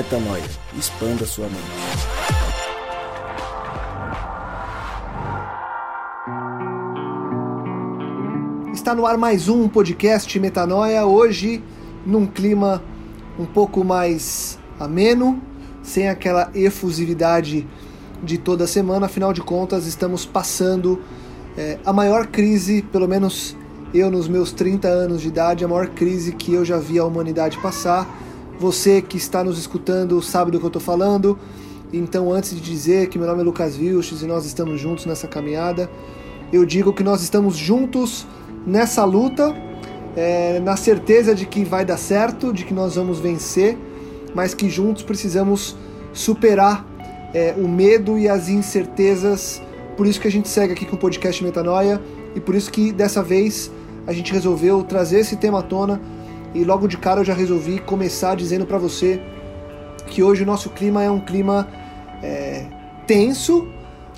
Metanoia. Expanda sua mente. Está no ar mais um podcast Metanoia, hoje num clima um pouco mais ameno, sem aquela efusividade de toda semana, afinal de contas estamos passando é, a maior crise, pelo menos eu nos meus 30 anos de idade, a maior crise que eu já vi a humanidade passar. Você que está nos escutando sabe do que eu estou falando. Então, antes de dizer que meu nome é Lucas Vilches e nós estamos juntos nessa caminhada, eu digo que nós estamos juntos nessa luta, é, na certeza de que vai dar certo, de que nós vamos vencer, mas que juntos precisamos superar é, o medo e as incertezas. Por isso que a gente segue aqui com o podcast Metanoia e por isso que dessa vez a gente resolveu trazer esse tema à tona e logo de cara eu já resolvi começar dizendo para você que hoje o nosso clima é um clima é, tenso,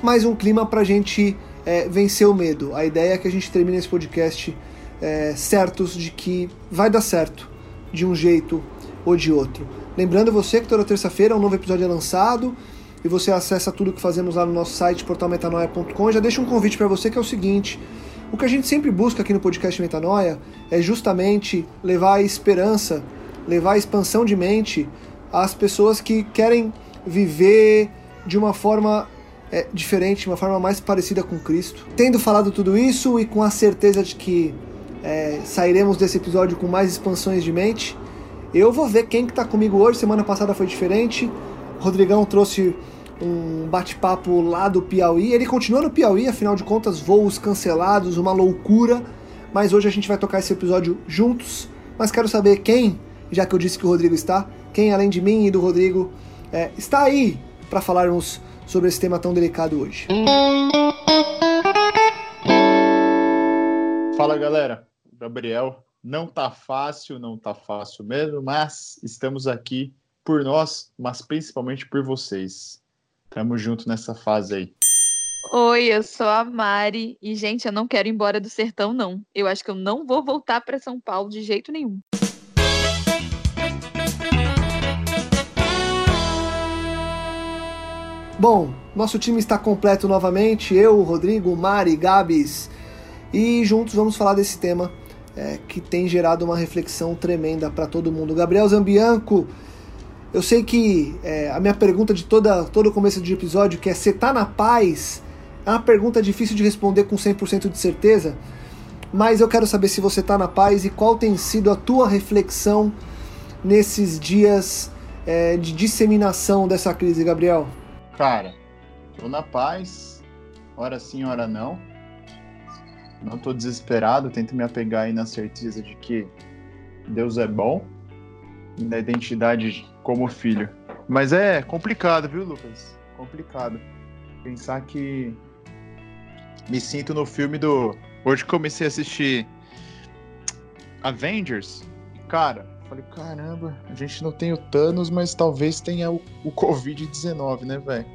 mas um clima para a gente é, vencer o medo. A ideia é que a gente termine esse podcast é, certos de que vai dar certo de um jeito ou de outro. Lembrando você que toda terça-feira um novo episódio é lançado e você acessa tudo que fazemos lá no nosso site portalmetanoia.com. Já deixo um convite para você que é o seguinte: o que a gente sempre busca aqui no podcast Metanoia é justamente levar a esperança, levar a expansão de mente às pessoas que querem viver de uma forma é, diferente, uma forma mais parecida com Cristo. Tendo falado tudo isso e com a certeza de que é, sairemos desse episódio com mais expansões de mente, eu vou ver quem que tá comigo hoje. Semana passada foi diferente. O Rodrigão trouxe um bate-papo lá do Piauí. Ele continua no Piauí, afinal de contas, voos cancelados, uma loucura. Mas hoje a gente vai tocar esse episódio juntos. Mas quero saber quem, já que eu disse que o Rodrigo está, quem além de mim e do Rodrigo é, está aí para falarmos sobre esse tema tão delicado hoje. Fala galera, Gabriel. Não tá fácil, não tá fácil mesmo, mas estamos aqui por nós, mas principalmente por vocês. Tamo junto nessa fase aí. Oi, eu sou a Mari e gente, eu não quero ir embora do sertão não. Eu acho que eu não vou voltar para São Paulo de jeito nenhum. Bom, nosso time está completo novamente, eu, Rodrigo, Mari, Gabs, e juntos vamos falar desse tema é, que tem gerado uma reflexão tremenda para todo mundo. Gabriel Zambianco, eu sei que é, a minha pergunta de toda, todo começo de episódio, que é você tá na paz, é uma pergunta difícil de responder com 100% de certeza, mas eu quero saber se você tá na paz e qual tem sido a tua reflexão nesses dias é, de disseminação dessa crise, Gabriel. Cara, tô na paz, hora sim, hora não. Não tô desesperado, tento me apegar aí na certeza de que Deus é bom, na identidade como filho. Mas é complicado, viu, Lucas? Complicado. Pensar que me sinto no filme do. Hoje comecei a assistir Avengers. Cara, falei, caramba, a gente não tem o Thanos, mas talvez tenha o, o Covid-19, né, velho?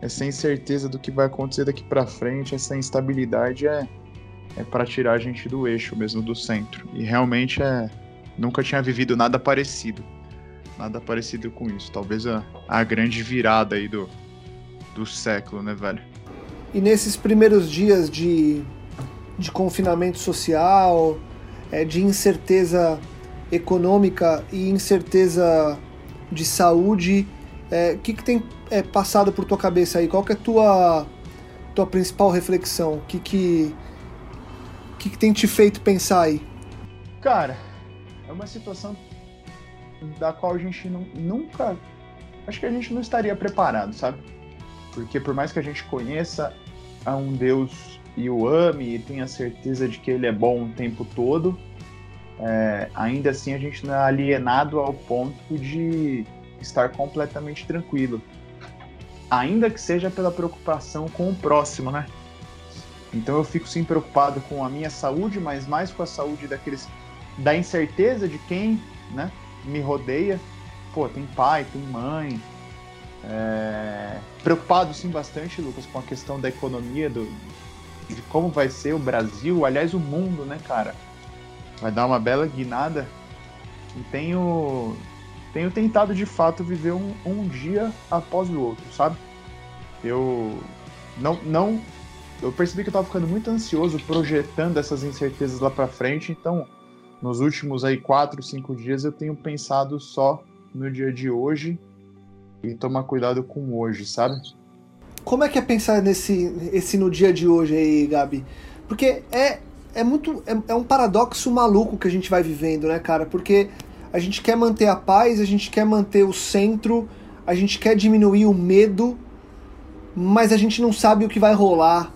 Essa incerteza do que vai acontecer daqui para frente, essa instabilidade é, é para tirar a gente do eixo mesmo, do centro. E realmente é. Nunca tinha vivido nada parecido nada parecido com isso. Talvez a, a grande virada aí do, do século, né, velho? E nesses primeiros dias de, de confinamento social, é, de incerteza econômica e incerteza de saúde, o é, que, que tem é, passado por tua cabeça aí? Qual que é a tua, tua principal reflexão? O que, que, que, que tem te feito pensar aí? Cara, é uma situação da qual a gente não, nunca. Acho que a gente não estaria preparado, sabe? Porque por mais que a gente conheça a um Deus e o ame e tenha certeza de que ele é bom o tempo todo, é, ainda assim a gente não é alienado ao ponto de estar completamente tranquilo. Ainda que seja pela preocupação com o próximo, né? Então eu fico sim preocupado com a minha saúde, mas mais com a saúde daqueles da incerteza de quem, né, me rodeia, pô, tem pai, tem mãe. É... Preocupado sim bastante, Lucas, com a questão da economia, do, de como vai ser o Brasil, aliás, o mundo, né, cara? Vai dar uma bela guinada. E tenho tenho tentado de fato viver um, um dia após o outro, sabe? Eu não, não, eu percebi que eu tava ficando muito ansioso projetando essas incertezas lá para frente, então nos últimos aí quatro, cinco dias eu tenho pensado só no dia de hoje e tomar cuidado com hoje, sabe? Como é que é pensar nesse esse no dia de hoje aí, Gabi? Porque é, é muito. É, é um paradoxo maluco que a gente vai vivendo, né, cara? Porque a gente quer manter a paz, a gente quer manter o centro, a gente quer diminuir o medo, mas a gente não sabe o que vai rolar.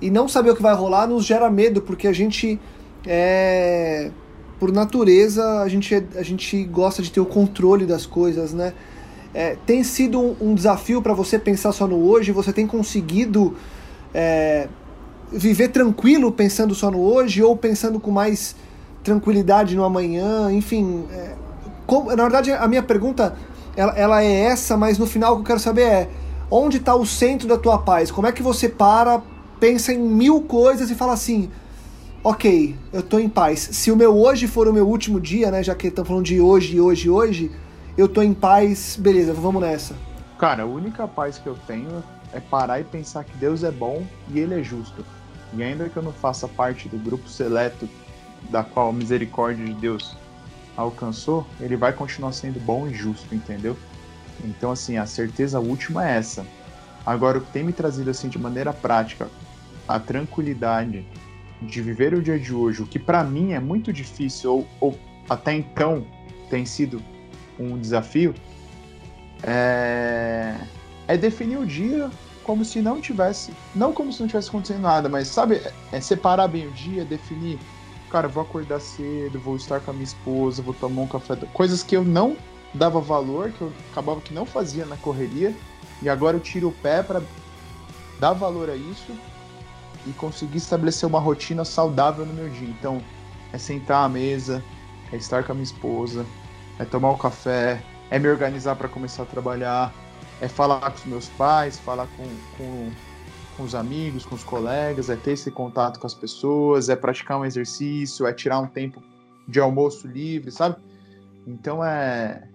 E não saber o que vai rolar nos gera medo, porque a gente é. Por natureza, a gente, a gente gosta de ter o controle das coisas, né? É, tem sido um, um desafio para você pensar só no hoje? Você tem conseguido é, viver tranquilo pensando só no hoje ou pensando com mais tranquilidade no amanhã? Enfim, é, como, na verdade a minha pergunta ela, ela, é essa, mas no final o que eu quero saber é onde está o centro da tua paz? Como é que você para, pensa em mil coisas e fala assim, ok, eu estou em paz. Se o meu hoje for o meu último dia, né, já que estamos falando de hoje, hoje, hoje eu tô em paz, beleza, vamos nessa. Cara, a única paz que eu tenho é parar e pensar que Deus é bom e Ele é justo. E ainda que eu não faça parte do grupo seleto da qual a misericórdia de Deus alcançou, Ele vai continuar sendo bom e justo, entendeu? Então, assim, a certeza última é essa. Agora, o que tem me trazido, assim, de maneira prática, a tranquilidade de viver o dia de hoje, o que para mim é muito difícil, ou, ou até então tem sido um desafio, é, é definir o dia como se não tivesse, não como se não tivesse acontecendo nada, mas sabe, é separar bem o dia, definir, cara, vou acordar cedo, vou estar com a minha esposa, vou tomar um café, coisas que eu não dava valor, que eu acabava que não fazia na correria, e agora eu tiro o pé para dar valor a isso e conseguir estabelecer uma rotina saudável no meu dia. Então, é sentar à mesa, é estar com a minha esposa, é tomar um café, é me organizar para começar a trabalhar, é falar com os meus pais, falar com, com, com os amigos, com os colegas, é ter esse contato com as pessoas, é praticar um exercício, é tirar um tempo de almoço livre, sabe? Então é.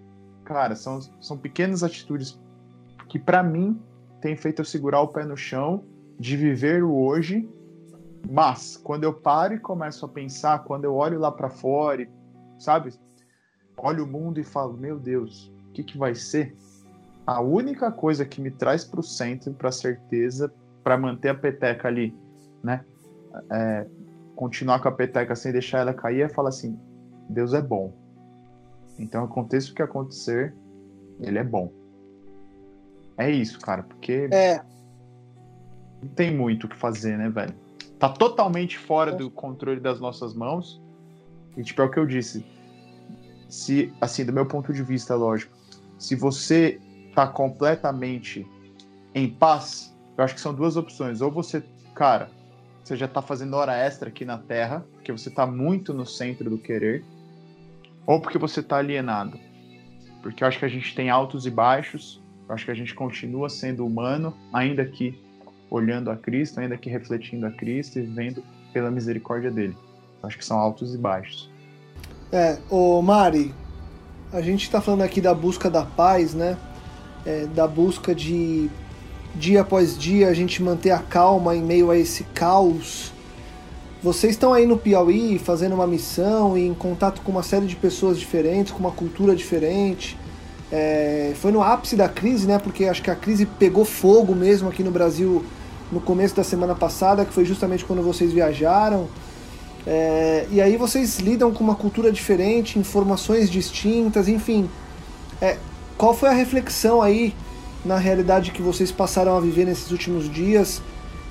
Cara, são, são pequenas atitudes que para mim tem feito eu segurar o pé no chão, de viver o hoje, mas quando eu paro e começo a pensar, quando eu olho lá para fora, sabe? olho o mundo e falo, meu Deus, o que, que vai ser? A única coisa que me traz para o centro, para certeza, para manter a peteca ali, né? É, continuar com a peteca sem deixar ela cair, é falar assim: Deus é bom. Então, aconteça o que acontecer, Ele é bom. É isso, cara, porque. É. Tem muito o que fazer, né, velho? Tá totalmente fora do controle das nossas mãos. E, tipo, é o que eu disse se, assim, do meu ponto de vista, lógico, se você tá completamente em paz, eu acho que são duas opções. Ou você, cara, você já tá fazendo hora extra aqui na Terra, porque você tá muito no centro do querer, ou porque você tá alienado. Porque eu acho que a gente tem altos e baixos, eu acho que a gente continua sendo humano, ainda que olhando a Cristo, ainda que refletindo a Cristo e vendo pela misericórdia dele. Acho que são altos e baixos. É, ô Mari, a gente está falando aqui da busca da paz, né? É, da busca de dia após dia a gente manter a calma em meio a esse caos. Vocês estão aí no Piauí fazendo uma missão e em contato com uma série de pessoas diferentes, com uma cultura diferente. É, foi no ápice da crise, né? Porque acho que a crise pegou fogo mesmo aqui no Brasil no começo da semana passada, que foi justamente quando vocês viajaram. É, e aí vocês lidam com uma cultura diferente, informações distintas, enfim. É, qual foi a reflexão aí na realidade que vocês passaram a viver nesses últimos dias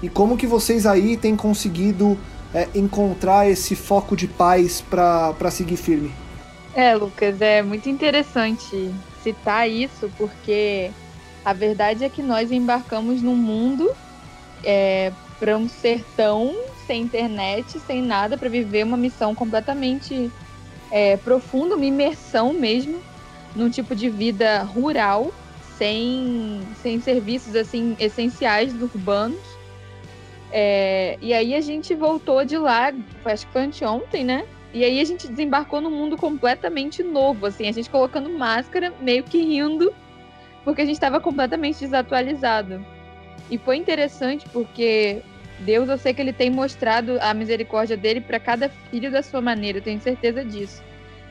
e como que vocês aí têm conseguido é, encontrar esse foco de paz para seguir firme? É, Lucas, é muito interessante citar isso porque a verdade é que nós embarcamos num mundo é, para um sertão sem internet, sem nada, para viver uma missão completamente é, profunda, uma imersão mesmo, num tipo de vida rural, sem, sem serviços assim essenciais urbanos. É, e aí a gente voltou de lá, acho que foi anteontem, né? E aí a gente desembarcou num mundo completamente novo, assim, a gente colocando máscara, meio que rindo, porque a gente estava completamente desatualizado. E foi interessante porque Deus, eu sei que ele tem mostrado a misericórdia dele para cada filho da sua maneira, eu tenho certeza disso.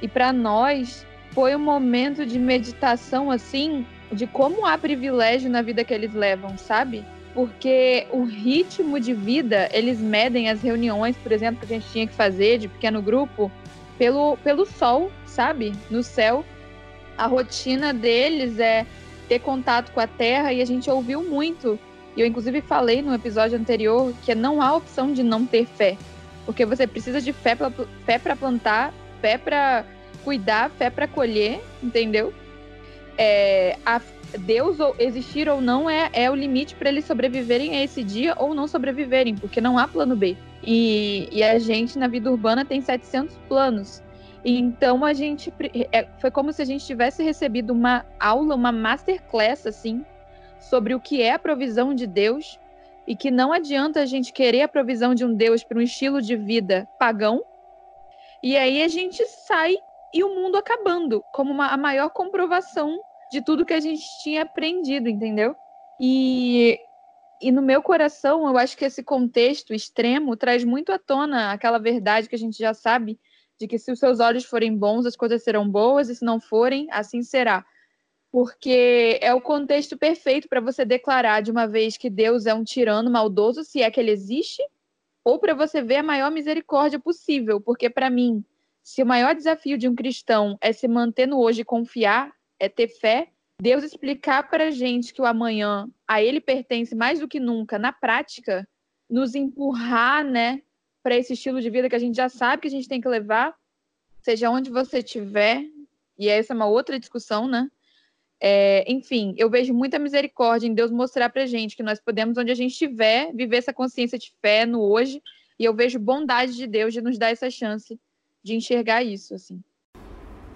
E para nós foi um momento de meditação assim, de como há privilégio na vida que eles levam, sabe? Porque o ritmo de vida, eles medem as reuniões, por exemplo, que a gente tinha que fazer de pequeno grupo, pelo, pelo sol, sabe? No céu. A rotina deles é ter contato com a terra e a gente ouviu muito e eu, inclusive, falei no episódio anterior que não há opção de não ter fé. Porque você precisa de fé para fé plantar, fé para cuidar, fé para colher, entendeu? É, a, Deus ou, existir ou não é, é o limite para eles sobreviverem a esse dia ou não sobreviverem, porque não há plano B. E, e a gente, na vida urbana, tem 700 planos. Então a gente. É, foi como se a gente tivesse recebido uma aula, uma masterclass, assim, sobre o que é a provisão de Deus e que não adianta a gente querer a provisão de um Deus para um estilo de vida pagão. E aí a gente sai e o mundo acabando, como uma, a maior comprovação de tudo que a gente tinha aprendido, entendeu? E, e no meu coração, eu acho que esse contexto extremo traz muito à tona aquela verdade que a gente já sabe, de que se os seus olhos forem bons, as coisas serão boas, e se não forem, assim será porque é o contexto perfeito para você declarar de uma vez que Deus é um tirano maldoso, se é que ele existe, ou para você ver a maior misericórdia possível, porque para mim, se o maior desafio de um cristão é se manter no hoje e confiar, é ter fé, Deus explicar para a gente que o amanhã a ele pertence mais do que nunca, na prática, nos empurrar, né, para esse estilo de vida que a gente já sabe que a gente tem que levar, seja onde você estiver, e essa é uma outra discussão, né? É, enfim, eu vejo muita misericórdia em Deus mostrar pra gente que nós podemos, onde a gente estiver, viver essa consciência de fé no hoje. E eu vejo bondade de Deus de nos dar essa chance de enxergar isso, assim.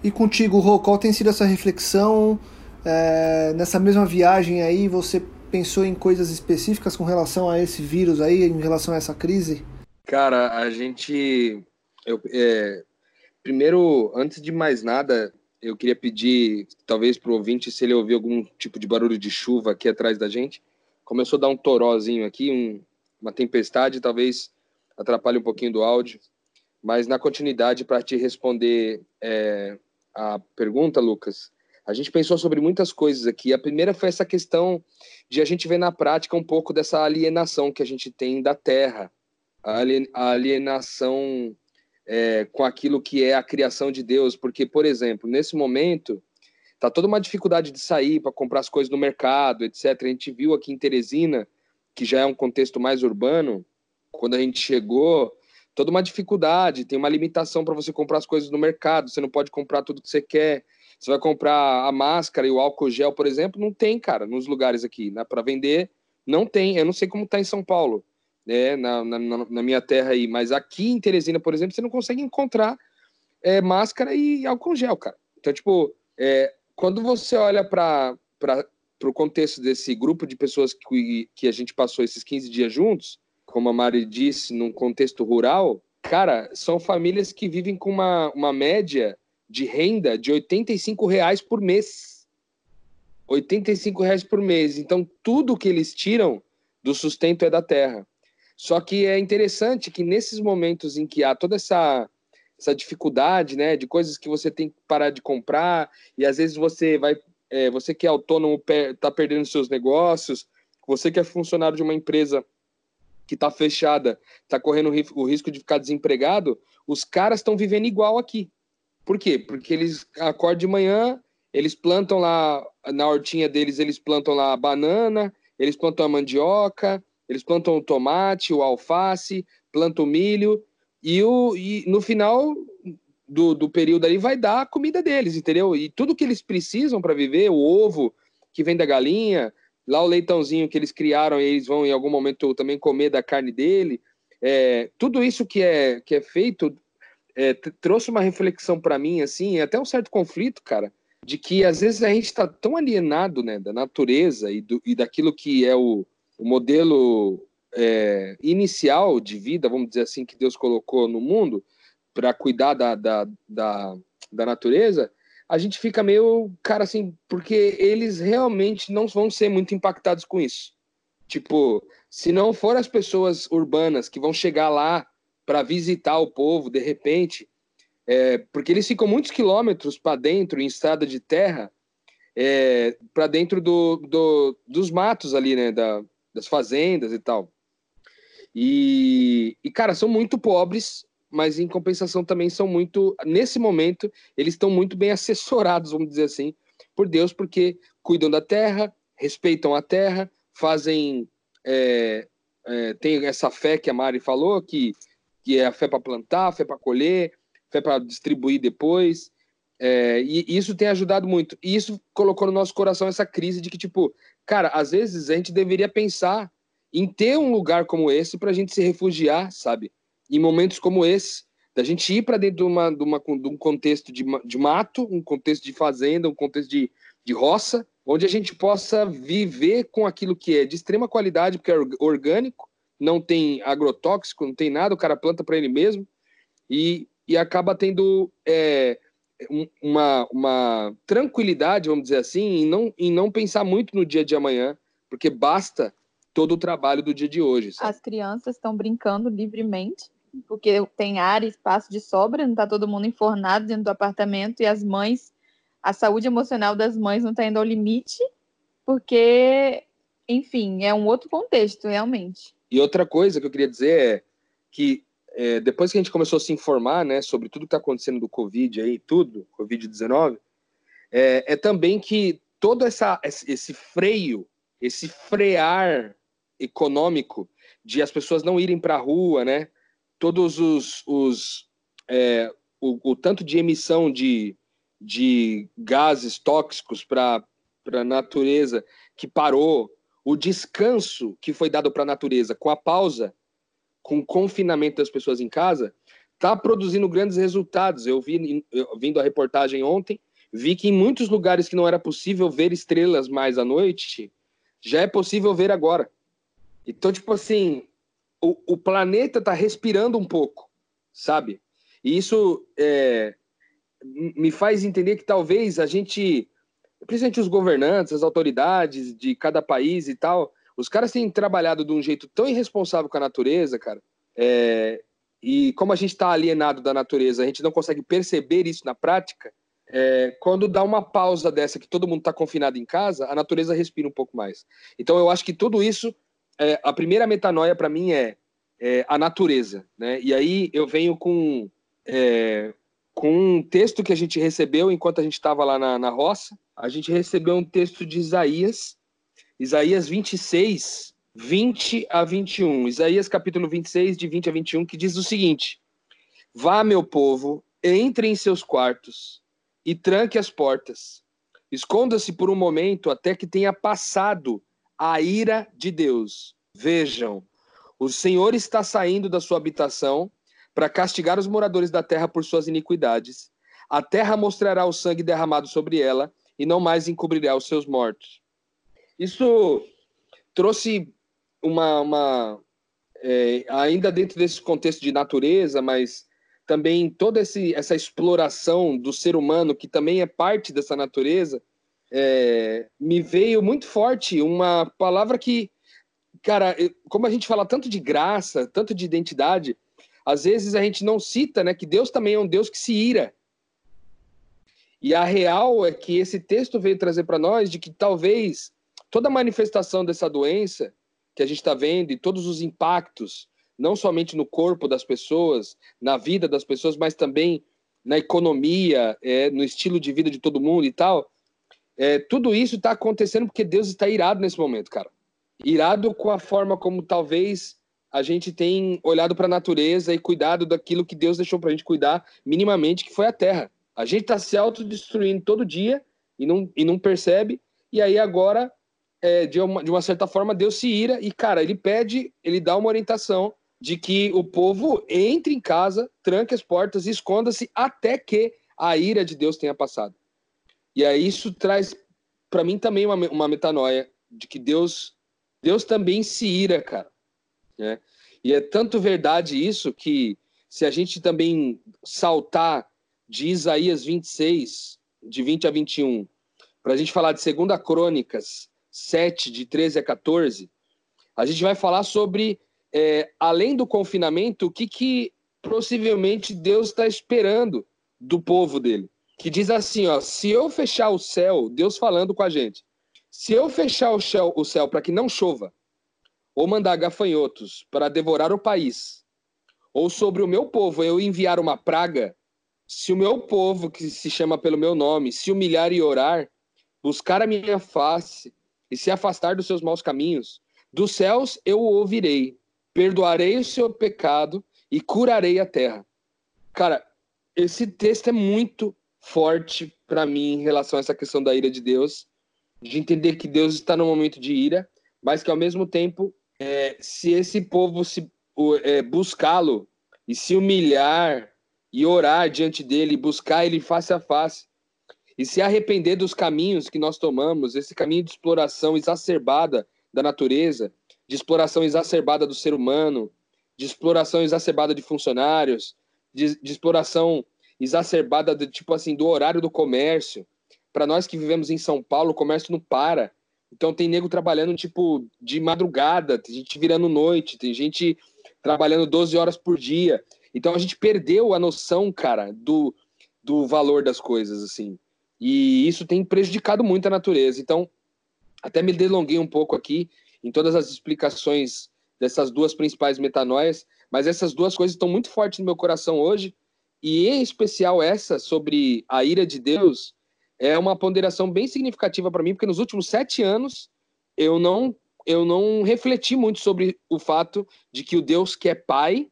E contigo, Rô, qual tem sido essa reflexão? É, nessa mesma viagem aí, você pensou em coisas específicas com relação a esse vírus aí, em relação a essa crise? Cara, a gente. Eu, é, primeiro, antes de mais nada, eu queria pedir, talvez, para o ouvinte, se ele ouvir algum tipo de barulho de chuva aqui atrás da gente. Começou a dar um torózinho aqui, um, uma tempestade, talvez atrapalhe um pouquinho do áudio. Mas na continuidade, para te responder é, a pergunta, Lucas, a gente pensou sobre muitas coisas aqui. A primeira foi essa questão de a gente ver na prática um pouco dessa alienação que a gente tem da terra, a alienação é, com aquilo que é a criação de Deus, porque, por exemplo, nesse momento tá toda uma dificuldade de sair para comprar as coisas no mercado, etc. A gente viu aqui em Teresina, que já é um contexto mais urbano, quando a gente chegou, toda uma dificuldade, tem uma limitação para você comprar as coisas no mercado, você não pode comprar tudo que você quer. Você vai comprar a máscara e o álcool gel, por exemplo, não tem, cara, nos lugares aqui, né, para vender, não tem. Eu não sei como tá em São Paulo né, na, na, na, minha terra aí, mas aqui em Teresina, por exemplo, você não consegue encontrar é, máscara e álcool gel, cara. Então, tipo, é, quando você olha para o contexto desse grupo de pessoas que, que a gente passou esses 15 dias juntos, como a Mari disse, num contexto rural, cara, são famílias que vivem com uma, uma média de renda de 85 reais por mês. 85 reais por mês. Então, tudo que eles tiram do sustento é da terra. Só que é interessante que nesses momentos em que há toda essa essa dificuldade, né, de coisas que você tem que parar de comprar e às vezes você vai, é, você que é autônomo está perdendo seus negócios, você que é funcionário de uma empresa que está fechada, está correndo o risco de ficar desempregado, os caras estão vivendo igual aqui. Por quê? Porque eles acordam de manhã, eles plantam lá na hortinha deles, eles plantam lá a banana, eles plantam a mandioca, eles plantam o tomate, o alface, plantam o milho, e, o, e no final do, do período ali vai dar a comida deles, entendeu? E tudo que eles precisam para viver, o ovo que vem da galinha, lá o leitãozinho que eles criaram, e eles vão em algum momento também comer da carne dele. É, tudo isso que é, que é feito é, trouxe uma reflexão para mim, assim, até um certo conflito, cara, de que às vezes a gente está tão alienado né, da natureza e, do, e daquilo que é o, o modelo é, inicial de vida, vamos dizer assim, que Deus colocou no mundo, para cuidar da, da, da, da natureza, a gente fica meio, cara, assim, porque eles realmente não vão ser muito impactados com isso. Tipo, se não for as pessoas urbanas que vão chegar lá para visitar o povo, de repente, é, porque eles ficam muitos quilômetros para dentro, em estrada de terra, é, para dentro do, do, dos matos ali, né, da, das fazendas e tal. E, e, cara, são muito pobres, mas em compensação também são muito, nesse momento, eles estão muito bem assessorados, vamos dizer assim, por Deus, porque cuidam da terra, respeitam a terra, fazem. É, é, tem essa fé que a Mari falou, que, que é a fé para plantar, fé para colher, fé para distribuir depois. É, e isso tem ajudado muito. E isso colocou no nosso coração essa crise de que, tipo, cara, às vezes a gente deveria pensar em ter um lugar como esse para a gente se refugiar, sabe? Em momentos como esse, da gente ir para dentro de, uma, de, uma, de um contexto de, de mato, um contexto de fazenda, um contexto de, de roça, onde a gente possa viver com aquilo que é de extrema qualidade, porque é orgânico, não tem agrotóxico, não tem nada, o cara planta para ele mesmo, e, e acaba tendo é, uma, uma tranquilidade, vamos dizer assim, em não, em não pensar muito no dia de amanhã, porque basta todo o trabalho do dia de hoje. Sabe? As crianças estão brincando livremente, porque tem área, espaço de sobra, não está todo mundo enfornado dentro do apartamento, e as mães, a saúde emocional das mães não está indo ao limite, porque, enfim, é um outro contexto, realmente. E outra coisa que eu queria dizer é que é, depois que a gente começou a se informar, né, sobre tudo que está acontecendo do Covid aí, tudo, Covid-19, é, é, também que todo essa, esse freio, esse frear econômico de as pessoas não irem para a rua, né, todos os, os é, o, o, tanto de emissão de, de gases tóxicos para a natureza que parou, o descanso que foi dado para a natureza com a pausa com o confinamento das pessoas em casa, está produzindo grandes resultados. Eu vi, eu, vindo a reportagem ontem, vi que em muitos lugares que não era possível ver estrelas mais à noite, já é possível ver agora. Então, tipo assim, o, o planeta está respirando um pouco, sabe? E isso é, me faz entender que talvez a gente, principalmente os governantes, as autoridades de cada país e tal, os caras têm trabalhado de um jeito tão irresponsável com a natureza, cara. É, e como a gente está alienado da natureza, a gente não consegue perceber isso na prática. É, quando dá uma pausa dessa, que todo mundo está confinado em casa, a natureza respira um pouco mais. Então, eu acho que tudo isso, é, a primeira metanoia para mim é, é, a natureza. Né? E aí eu venho com, é, com um texto que a gente recebeu enquanto a gente estava lá na, na roça. A gente recebeu um texto de Isaías, Isaías 26, 20 a 21. Isaías capítulo 26, de 20 a 21, que diz o seguinte: Vá, meu povo, entre em seus quartos e tranque as portas. Esconda-se por um momento até que tenha passado a ira de Deus. Vejam, o Senhor está saindo da sua habitação para castigar os moradores da terra por suas iniquidades. A terra mostrará o sangue derramado sobre ela e não mais encobrirá os seus mortos. Isso trouxe uma, uma é, ainda dentro desse contexto de natureza, mas também toda esse, essa exploração do ser humano, que também é parte dessa natureza, é, me veio muito forte uma palavra que, cara, como a gente fala tanto de graça, tanto de identidade, às vezes a gente não cita né, que Deus também é um Deus que se ira. E a real é que esse texto veio trazer para nós de que talvez toda manifestação dessa doença que a gente está vendo e todos os impactos, não somente no corpo das pessoas, na vida das pessoas, mas também na economia, é, no estilo de vida de todo mundo e tal, é, tudo isso está acontecendo porque Deus está irado nesse momento, cara. Irado com a forma como talvez a gente tem olhado para a natureza e cuidado daquilo que Deus deixou para a gente cuidar minimamente, que foi a terra. A gente está se autodestruindo todo dia e não, e não percebe, e aí agora é, de, uma, de uma certa forma, Deus se ira e, cara, ele pede, ele dá uma orientação de que o povo entre em casa, tranque as portas e esconda-se até que a ira de Deus tenha passado. E aí isso traz para mim também uma, uma metanoia de que Deus Deus também se ira, cara. Né? E é tanto verdade isso que se a gente também saltar de Isaías 26, de 20 a 21, para a gente falar de 2 Crônicas 7, de 13 a 14, a gente vai falar sobre, é, além do confinamento, o que, que possivelmente Deus está esperando do povo dele. Que diz assim: ó, se eu fechar o céu, Deus falando com a gente, se eu fechar o céu, o céu para que não chova, ou mandar gafanhotos para devorar o país, ou sobre o meu povo eu enviar uma praga, se o meu povo, que se chama pelo meu nome, se humilhar e orar, buscar a minha face e se afastar dos seus maus caminhos, dos céus eu o ouvirei, perdoarei o seu pecado e curarei a terra. Cara, esse texto é muito forte para mim em relação a essa questão da ira de Deus, de entender que Deus está no momento de ira, mas que ao mesmo tempo, é, se esse povo se é, buscá-lo e se humilhar e orar diante dele, buscar ele face a face, e se arrepender dos caminhos que nós tomamos, esse caminho de exploração exacerbada da natureza, de exploração exacerbada do ser humano, de exploração exacerbada de funcionários, de, de exploração exacerbada de, tipo assim do horário do comércio. Para nós que vivemos em São Paulo, o comércio não para. Então tem nego trabalhando tipo de madrugada, tem gente virando noite, tem gente trabalhando 12 horas por dia. Então a gente perdeu a noção, cara, do, do valor das coisas assim. E isso tem prejudicado muito a natureza. Então, até me delonguei um pouco aqui em todas as explicações dessas duas principais metanóias, mas essas duas coisas estão muito fortes no meu coração hoje, e em especial essa sobre a ira de Deus é uma ponderação bem significativa para mim, porque nos últimos sete anos eu não eu não refleti muito sobre o fato de que o Deus que é Pai,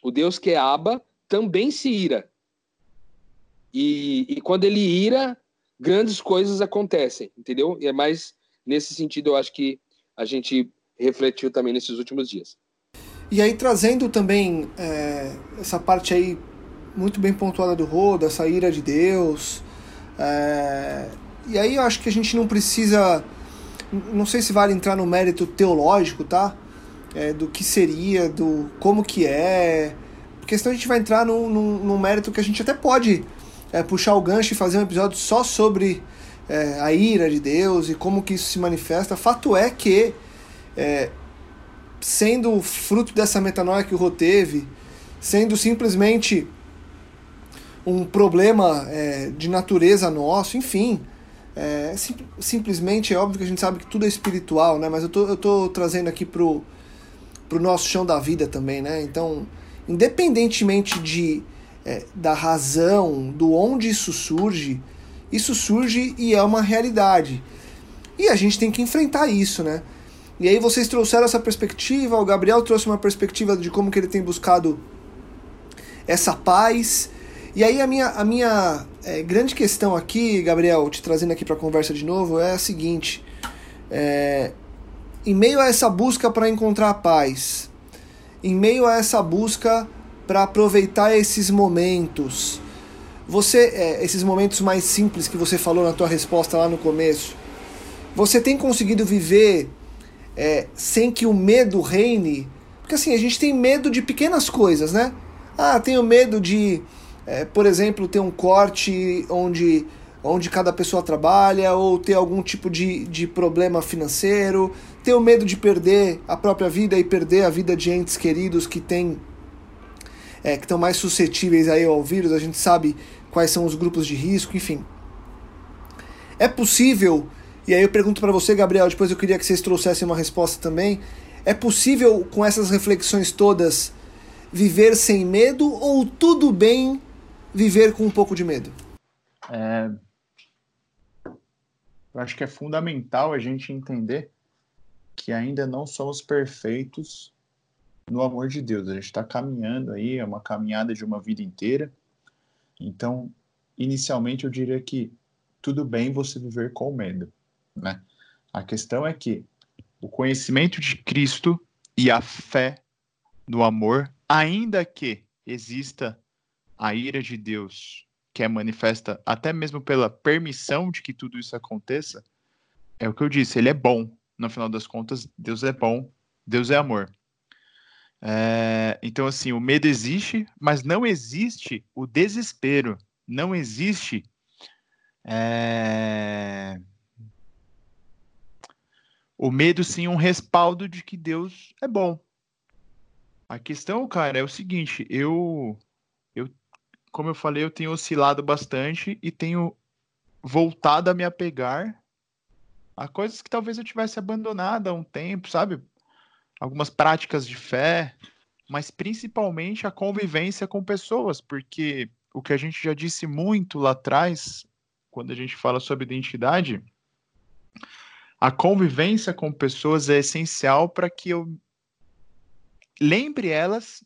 o Deus que é Abba, também se ira. E, e quando ele ira, grandes coisas acontecem, entendeu? E é mais nesse sentido, eu acho que a gente refletiu também nesses últimos dias. E aí, trazendo também é, essa parte aí muito bem pontuada do Roda, essa ira de Deus. É, e aí eu acho que a gente não precisa. Não sei se vale entrar no mérito teológico, tá? É, do que seria, do como que é. Porque senão a gente vai entrar num, num, num mérito que a gente até pode é, puxar o gancho e fazer um episódio só sobre é, a ira de Deus e como que isso se manifesta. Fato é que, é, sendo fruto dessa metanoia que o Rô teve, sendo simplesmente um problema é, de natureza nosso, enfim, é, sim, simplesmente é óbvio que a gente sabe que tudo é espiritual, né? Mas eu tô, eu tô trazendo aqui pro, pro nosso chão da vida também, né? Então, independentemente de é, da razão, do onde isso surge, isso surge e é uma realidade. E a gente tem que enfrentar isso, né? E aí vocês trouxeram essa perspectiva, o Gabriel trouxe uma perspectiva de como que ele tem buscado essa paz. E aí a minha, a minha é, grande questão aqui, Gabriel, te trazendo aqui para a conversa de novo, é a seguinte. É, em meio a essa busca para encontrar a paz, em meio a essa busca para aproveitar esses momentos. Você, é, esses momentos mais simples que você falou na tua resposta lá no começo, você tem conseguido viver é, sem que o medo reine? Porque assim, a gente tem medo de pequenas coisas, né? Ah, tenho medo de, é, por exemplo, ter um corte onde, onde cada pessoa trabalha, ou ter algum tipo de, de problema financeiro, tenho medo de perder a própria vida e perder a vida de entes queridos que têm é, que estão mais suscetíveis aí ao vírus, a gente sabe quais são os grupos de risco, enfim. É possível, e aí eu pergunto para você, Gabriel, depois eu queria que vocês trouxessem uma resposta também. É possível, com essas reflexões todas, viver sem medo ou tudo bem viver com um pouco de medo? É... Eu acho que é fundamental a gente entender que ainda não somos perfeitos no amor de Deus. A gente está caminhando aí, é uma caminhada de uma vida inteira. Então, inicialmente eu diria que tudo bem você viver com medo, né? A questão é que o conhecimento de Cristo e a fé no amor, ainda que exista a ira de Deus, que é manifesta até mesmo pela permissão de que tudo isso aconteça, é o que eu disse, ele é bom. No final das contas, Deus é bom, Deus é amor. É, então, assim, o medo existe, mas não existe o desespero, não existe. É... O medo, sim, um respaldo de que Deus é bom. A questão, cara, é o seguinte: eu, eu, como eu falei, eu tenho oscilado bastante e tenho voltado a me apegar a coisas que talvez eu tivesse abandonado há um tempo, sabe? Algumas práticas de fé, mas principalmente a convivência com pessoas, porque o que a gente já disse muito lá atrás, quando a gente fala sobre identidade, a convivência com pessoas é essencial para que eu lembre elas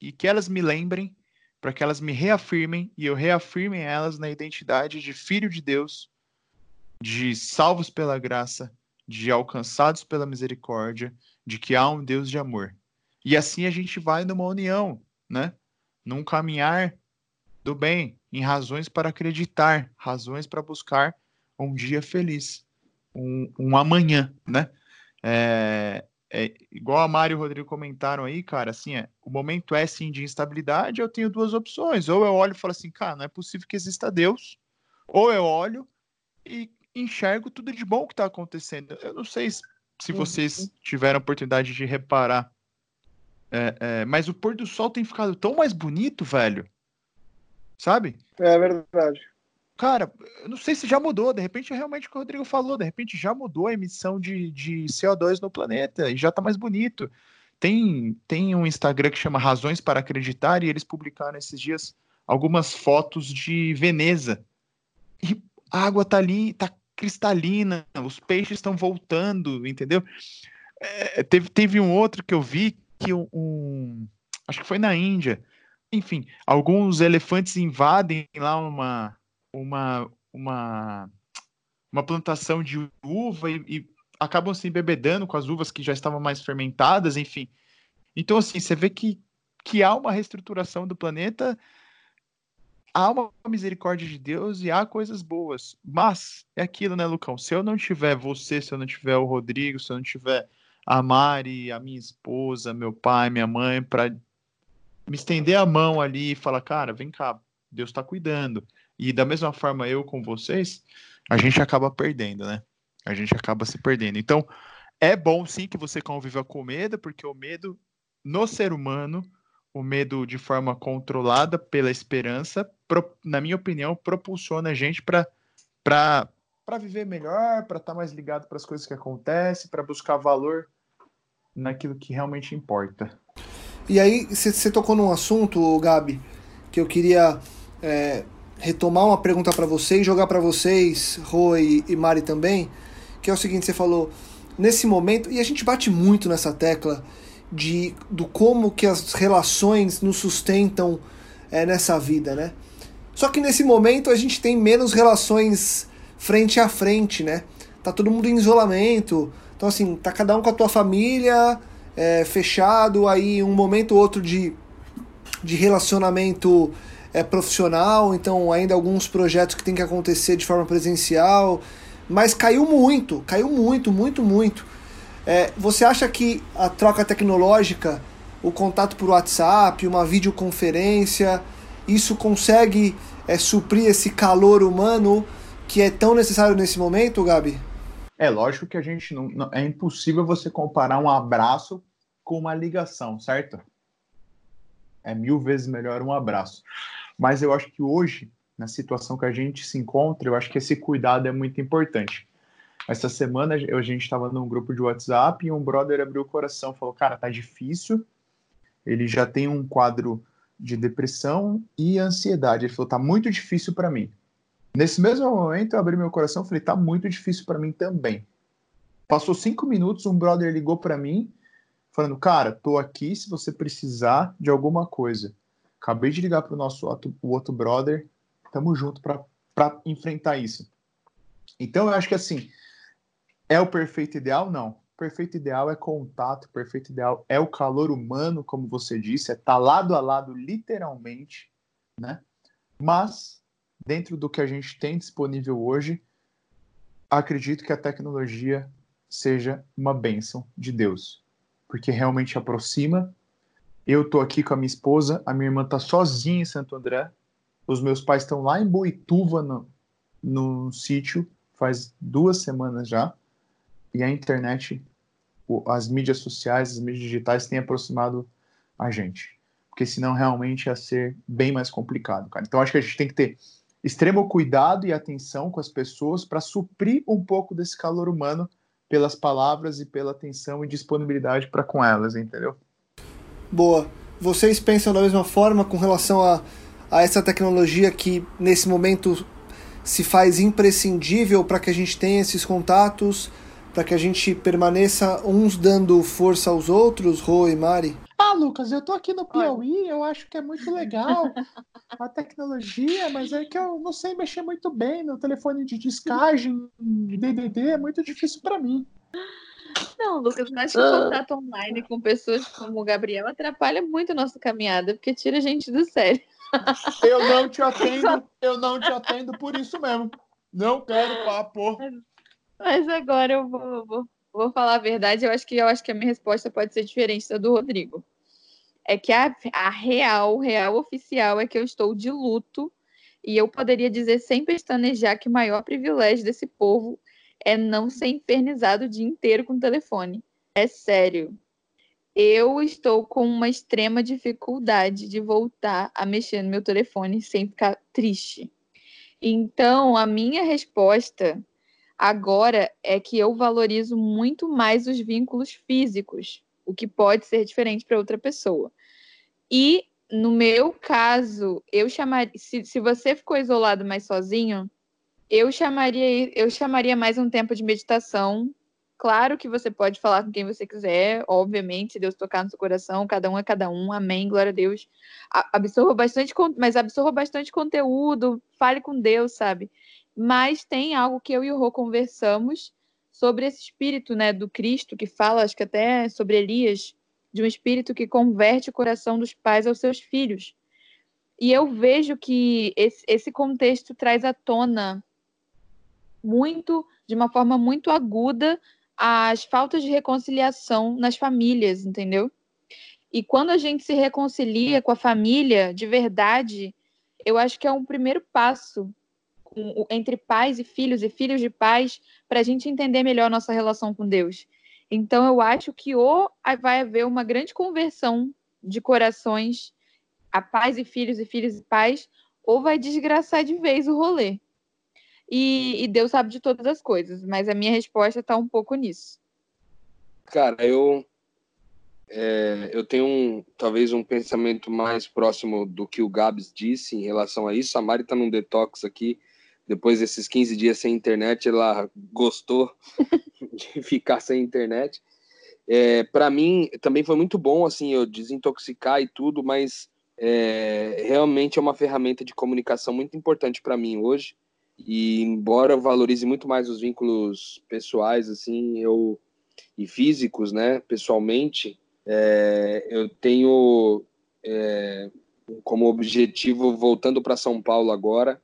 e que elas me lembrem, para que elas me reafirmem e eu reafirme elas na identidade de filho de Deus, de salvos pela graça, de alcançados pela misericórdia, de que há um Deus de amor. E assim a gente vai numa união, né? Num caminhar do bem, em razões para acreditar, razões para buscar um dia feliz, um, um amanhã, né? É, é, igual a Mário e o Rodrigo comentaram aí, cara, assim, é, o momento é sim de instabilidade, eu tenho duas opções. Ou eu olho e falo assim, cara, não é possível que exista Deus. Ou eu olho e enxergo tudo de bom que está acontecendo. Eu não sei se vocês tiveram a oportunidade de reparar, é, é, mas o pôr do sol tem ficado tão mais bonito, velho. Sabe? É verdade. Cara, eu não sei se já mudou. De repente, é realmente o que o Rodrigo falou. De repente, já mudou a emissão de, de CO2 no planeta e já tá mais bonito. Tem, tem um Instagram que chama Razões para Acreditar e eles publicaram esses dias algumas fotos de Veneza. E a água tá ali, tá cristalina, os peixes estão voltando, entendeu? É, teve, teve um outro que eu vi que um, um, acho que foi na Índia. Enfim, alguns elefantes invadem lá uma uma uma uma plantação de uva e, e acabam se embebedando com as uvas que já estavam mais fermentadas, enfim. Então assim, você vê que que há uma reestruturação do planeta há uma misericórdia de Deus e há coisas boas. Mas é aquilo, né, Lucão? Se eu não tiver você, se eu não tiver o Rodrigo, se eu não tiver a Mari, a minha esposa, meu pai, minha mãe, para me estender a mão ali e falar, cara, vem cá, Deus está cuidando. E da mesma forma eu com vocês, a gente acaba perdendo, né? A gente acaba se perdendo. Então, é bom sim que você conviva com medo, porque o medo no ser humano o medo de forma controlada pela esperança, pro, na minha opinião, propulsiona a gente para viver melhor, para estar tá mais ligado para as coisas que acontecem, para buscar valor naquilo que realmente importa. E aí, você tocou num assunto, Gabi, que eu queria é, retomar uma pergunta para vocês, jogar para vocês, Rô e, e Mari também, que é o seguinte: você falou, nesse momento, e a gente bate muito nessa tecla de do como que as relações nos sustentam é, nessa vida, né? Só que nesse momento a gente tem menos relações frente a frente, né? Tá todo mundo em isolamento, então assim, tá cada um com a tua família, é, fechado, aí um momento ou outro de, de relacionamento é, profissional, então ainda alguns projetos que tem que acontecer de forma presencial, mas caiu muito, caiu muito, muito, muito. É, você acha que a troca tecnológica, o contato por WhatsApp, uma videoconferência, isso consegue é, suprir esse calor humano que é tão necessário nesse momento, Gabi? É lógico que a gente não, não, é impossível você comparar um abraço com uma ligação, certo? É mil vezes melhor um abraço. Mas eu acho que hoje, na situação que a gente se encontra, eu acho que esse cuidado é muito importante. Essa semana a gente estava num grupo de WhatsApp e um brother abriu o coração, falou: "Cara, tá difícil. Ele já tem um quadro de depressão e ansiedade. Ele falou: "Tá muito difícil para mim". Nesse mesmo momento eu abri meu coração e falei: "Tá muito difícil para mim também". Passou cinco minutos, um brother ligou para mim falando: "Cara, tô aqui se você precisar de alguma coisa". Acabei de ligar para o nosso outro, o outro brother, tamo junto para enfrentar isso. Então eu acho que assim, é o perfeito ideal? Não. O perfeito ideal é contato, o perfeito ideal é o calor humano, como você disse, é estar tá lado a lado, literalmente, né? Mas, dentro do que a gente tem disponível hoje, acredito que a tecnologia seja uma bênção de Deus, porque realmente aproxima, Eu tô aqui com a minha esposa, a minha irmã tá sozinha em Santo André. Os meus pais estão lá em Boituva, no, no sítio, faz duas semanas já. E a internet, as mídias sociais, as mídias digitais têm aproximado a gente. Porque senão realmente ia ser bem mais complicado, cara. Então acho que a gente tem que ter extremo cuidado e atenção com as pessoas para suprir um pouco desse calor humano pelas palavras e pela atenção e disponibilidade para com elas, entendeu? Boa. Vocês pensam da mesma forma com relação a, a essa tecnologia que nesse momento se faz imprescindível para que a gente tenha esses contatos, para que a gente permaneça uns dando força aos outros, Rô e Mari? Ah, Lucas, eu tô aqui no Piauí, eu acho que é muito legal a tecnologia, mas é que eu não sei mexer muito bem no telefone de discagem de DDD, é muito difícil para mim. Não, Lucas, eu acho que o contato online com pessoas como o Gabriel atrapalha muito a nossa caminhada, porque tira a gente do sério. Eu não te atendo, eu não te atendo por isso mesmo. Não quero papo. Mas agora eu vou, vou, vou falar a verdade. Eu acho que eu acho que a minha resposta pode ser diferente da do Rodrigo. É que a, a real, real oficial é que eu estou de luto e eu poderia dizer sem pestanejar que o maior privilégio desse povo é não ser infernizado o dia inteiro com o telefone. É sério. Eu estou com uma extrema dificuldade de voltar a mexer no meu telefone sem ficar triste. Então, a minha resposta agora é que eu valorizo muito mais os vínculos físicos, o que pode ser diferente para outra pessoa. E no meu caso, eu chamaria, se, se você ficou isolado mais sozinho, eu chamaria, eu chamaria mais um tempo de meditação. Claro que você pode falar com quem você quiser, obviamente, se Deus tocar no seu coração, cada um é cada um, amém, glória a Deus. Absorva bastante, mas absorva bastante conteúdo, fale com Deus, sabe? Mas tem algo que eu e o Rô conversamos sobre esse espírito, né, do Cristo, que fala, acho que até sobre Elias, de um espírito que converte o coração dos pais aos seus filhos. E eu vejo que esse, esse contexto traz à tona muito, de uma forma muito aguda, as faltas de reconciliação nas famílias, entendeu? E quando a gente se reconcilia com a família de verdade, eu acho que é um primeiro passo entre pais e filhos e filhos de pais para a gente entender melhor nossa relação com Deus. Então eu acho que ou vai haver uma grande conversão de corações a pais e filhos e filhos e pais, ou vai desgraçar de vez o rolê e, e Deus sabe de todas as coisas, mas a minha resposta está um pouco nisso. Cara, eu é, eu tenho um, talvez um pensamento mais próximo do que o Gabs disse em relação a isso. A Mari está num detox aqui. Depois desses 15 dias sem internet, ela gostou de ficar sem internet. É, para mim, também foi muito bom assim eu desintoxicar e tudo, mas é, realmente é uma ferramenta de comunicação muito importante para mim hoje. E embora eu valorize muito mais os vínculos pessoais, assim, eu e físicos, né, pessoalmente, é, eu tenho é, como objetivo, voltando para São Paulo agora,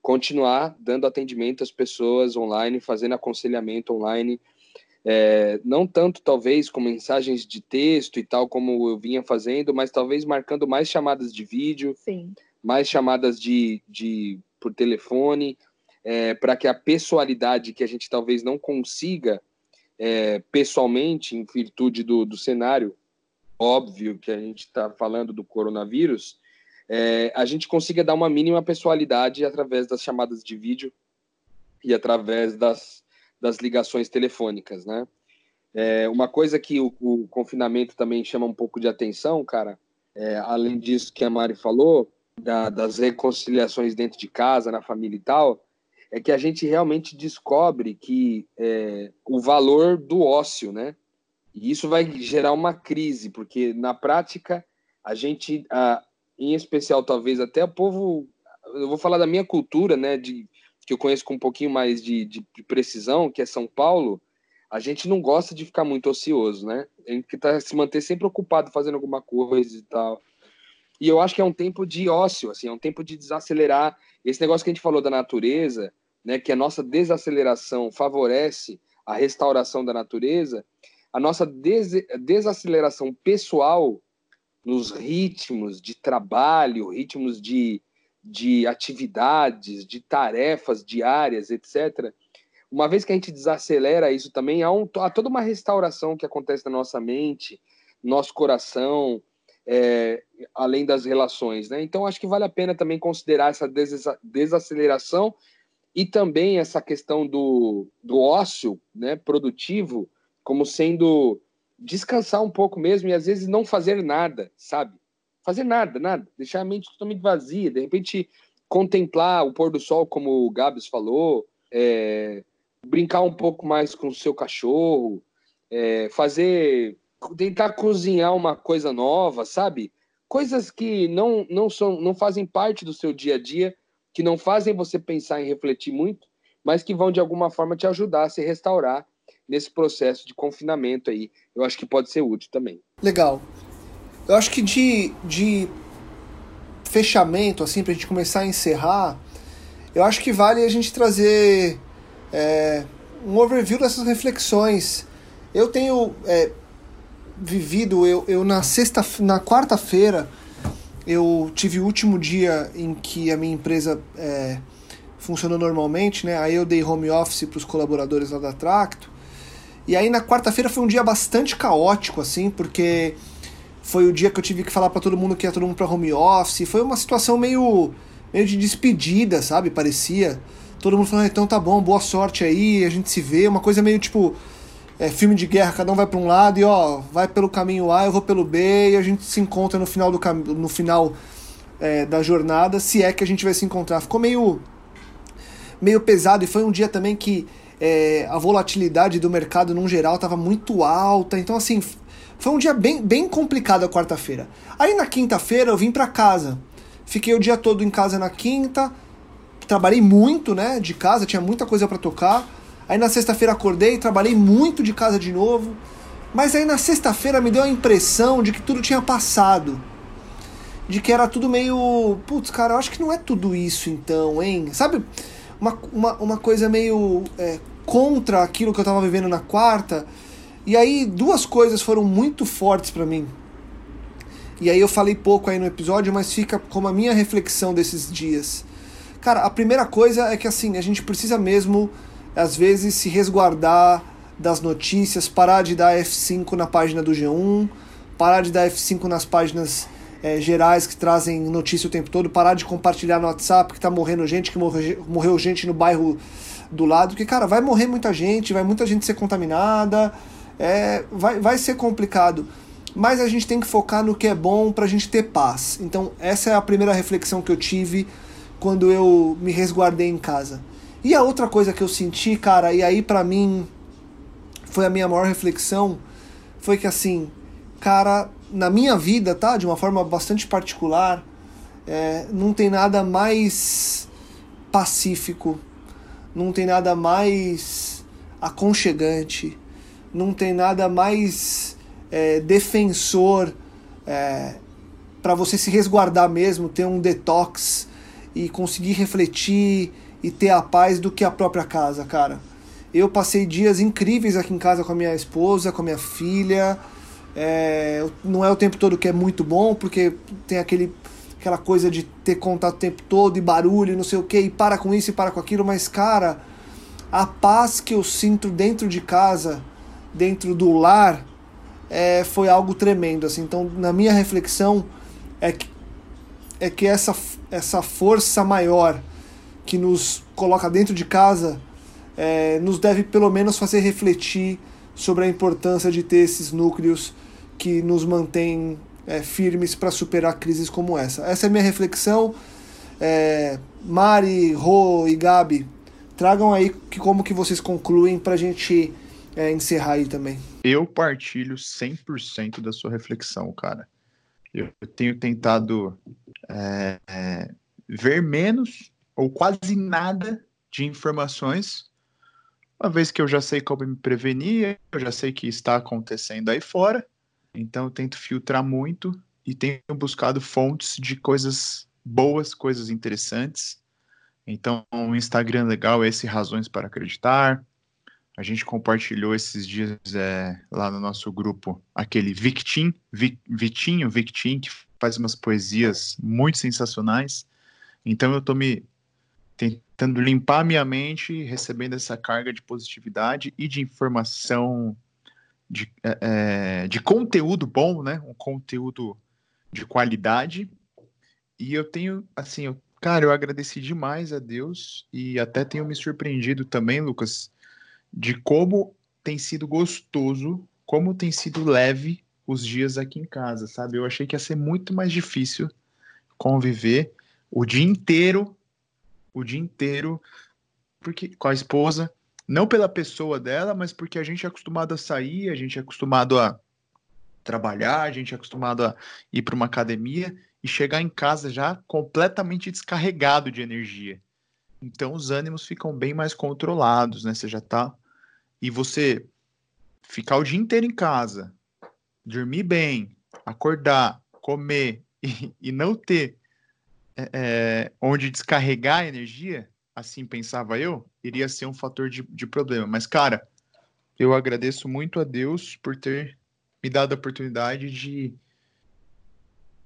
continuar dando atendimento às pessoas online, fazendo aconselhamento online, é, não tanto talvez com mensagens de texto e tal como eu vinha fazendo, mas talvez marcando mais chamadas de vídeo, Sim. mais chamadas de, de por telefone, é, para que a pessoalidade que a gente talvez não consiga é, pessoalmente, em virtude do, do cenário óbvio que a gente está falando do coronavírus, é, a gente consiga dar uma mínima pessoalidade através das chamadas de vídeo e através das, das ligações telefônicas, né? É, uma coisa que o, o, confinamento também chama um pouco de atenção, cara, é, além disso que a Mari falou, da, das reconciliações dentro de casa, na família e tal, é que a gente realmente descobre que é, o valor do ócio, né? E isso vai gerar uma crise, porque na prática a gente, a, em especial talvez até o povo, eu vou falar da minha cultura, né? De que eu conheço com um pouquinho mais de, de, de precisão, que é São Paulo. A gente não gosta de ficar muito ocioso, né? A gente tá se manter sempre ocupado fazendo alguma coisa e tal. E eu acho que é um tempo de ócio, assim, é um tempo de desacelerar. Esse negócio que a gente falou da natureza, né, que a nossa desaceleração favorece a restauração da natureza, a nossa des desaceleração pessoal nos ritmos de trabalho, ritmos de, de atividades, de tarefas diárias, etc., uma vez que a gente desacelera isso também, há, um, há toda uma restauração que acontece na nossa mente, nosso coração, é, além das relações, né? Então acho que vale a pena também considerar essa desaceleração e também essa questão do, do ócio, né, produtivo, como sendo descansar um pouco mesmo e às vezes não fazer nada, sabe? Fazer nada, nada, deixar a mente totalmente vazia, de repente contemplar o pôr do sol, como o Gabs falou, é, brincar um pouco mais com o seu cachorro, é, fazer tentar cozinhar uma coisa nova, sabe? Coisas que não, não são, não fazem parte do seu dia a dia, que não fazem você pensar e refletir muito, mas que vão de alguma forma te ajudar a se restaurar nesse processo de confinamento aí. Eu acho que pode ser útil também. Legal. Eu acho que de, de fechamento, assim, pra gente começar a encerrar, eu acho que vale a gente trazer é, um overview dessas reflexões. Eu tenho é, vivido, eu, eu na sexta, na quarta-feira, eu tive o último dia em que a minha empresa é, funcionou normalmente, né? Aí eu dei home office para os colaboradores lá da Tracto. E aí na quarta-feira foi um dia bastante caótico, assim, porque foi o dia que eu tive que falar para todo mundo que ia todo mundo para home office. Foi uma situação meio, meio de despedida, sabe? Parecia. Todo mundo falando, ah, então tá bom, boa sorte aí, a gente se vê. Uma coisa meio tipo é, filme de guerra, cada um vai para um lado e ó, vai pelo caminho A, eu vou pelo B e a gente se encontra no final do cam no final é, da jornada, se é que a gente vai se encontrar. Ficou meio meio pesado e foi um dia também que é, a volatilidade do mercado no geral estava muito alta, então assim foi um dia bem, bem complicado a quarta-feira. Aí na quinta-feira eu vim para casa, fiquei o dia todo em casa na quinta, trabalhei muito, né, de casa, tinha muita coisa para tocar. Aí na sexta-feira acordei, trabalhei muito de casa de novo. Mas aí na sexta-feira me deu a impressão de que tudo tinha passado. De que era tudo meio. Putz, cara, eu acho que não é tudo isso então, hein? Sabe? Uma, uma, uma coisa meio é, contra aquilo que eu tava vivendo na quarta. E aí duas coisas foram muito fortes para mim. E aí eu falei pouco aí no episódio, mas fica como a minha reflexão desses dias. Cara, a primeira coisa é que assim, a gente precisa mesmo às vezes se resguardar das notícias, parar de dar F5 na página do G1, parar de dar F5 nas páginas é, gerais que trazem notícia o tempo todo, parar de compartilhar no WhatsApp que tá morrendo gente, que morre, morreu gente no bairro do lado, que, cara, vai morrer muita gente, vai muita gente ser contaminada, é, vai, vai ser complicado. Mas a gente tem que focar no que é bom pra gente ter paz. Então, essa é a primeira reflexão que eu tive quando eu me resguardei em casa. E a outra coisa que eu senti, cara, e aí para mim foi a minha maior reflexão, foi que assim, cara, na minha vida, tá? De uma forma bastante particular, é, não tem nada mais pacífico, não tem nada mais aconchegante, não tem nada mais é, defensor é, para você se resguardar mesmo, ter um detox e conseguir refletir e ter a paz do que a própria casa, cara. Eu passei dias incríveis aqui em casa com a minha esposa, com a minha filha. É, não é o tempo todo que é muito bom, porque tem aquele, aquela coisa de ter contato o tempo todo e barulho e não sei o que, e para com isso e para com aquilo, mas cara, a paz que eu sinto dentro de casa, dentro do lar, é, foi algo tremendo. Assim. Então, na minha reflexão, é que, é que essa, essa força maior que nos coloca dentro de casa é, nos deve pelo menos fazer refletir sobre a importância de ter esses núcleos que nos mantêm é, firmes para superar crises como essa. Essa é a minha reflexão. É, Mari, Rô e Gabi, tragam aí que, como que vocês concluem para a gente é, encerrar aí também. Eu partilho 100% da sua reflexão, cara. Eu tenho tentado é, é, ver menos ou quase nada de informações, uma vez que eu já sei como me prevenir, eu já sei que está acontecendo aí fora, então eu tento filtrar muito e tenho buscado fontes de coisas boas, coisas interessantes. Então, o Instagram legal é esse Razões para Acreditar. A gente compartilhou esses dias é, lá no nosso grupo aquele Victim, Vitinho, Victim, que faz umas poesias muito sensacionais. Então eu estou me tentando limpar minha mente, recebendo essa carga de positividade e de informação, de, é, é, de conteúdo bom, né? Um conteúdo de qualidade. E eu tenho, assim, eu, cara, eu agradeci demais a Deus e até tenho me surpreendido também, Lucas, de como tem sido gostoso, como tem sido leve os dias aqui em casa, sabe? Eu achei que ia ser muito mais difícil conviver o dia inteiro, o dia inteiro, porque com a esposa, não pela pessoa dela, mas porque a gente é acostumado a sair, a gente é acostumado a trabalhar, a gente é acostumado a ir para uma academia e chegar em casa já completamente descarregado de energia. Então os ânimos ficam bem mais controlados, né? Você já tá e você ficar o dia inteiro em casa, dormir bem, acordar, comer e, e não ter é, onde descarregar a energia, assim pensava eu, iria ser um fator de, de problema. Mas, cara, eu agradeço muito a Deus por ter me dado a oportunidade de,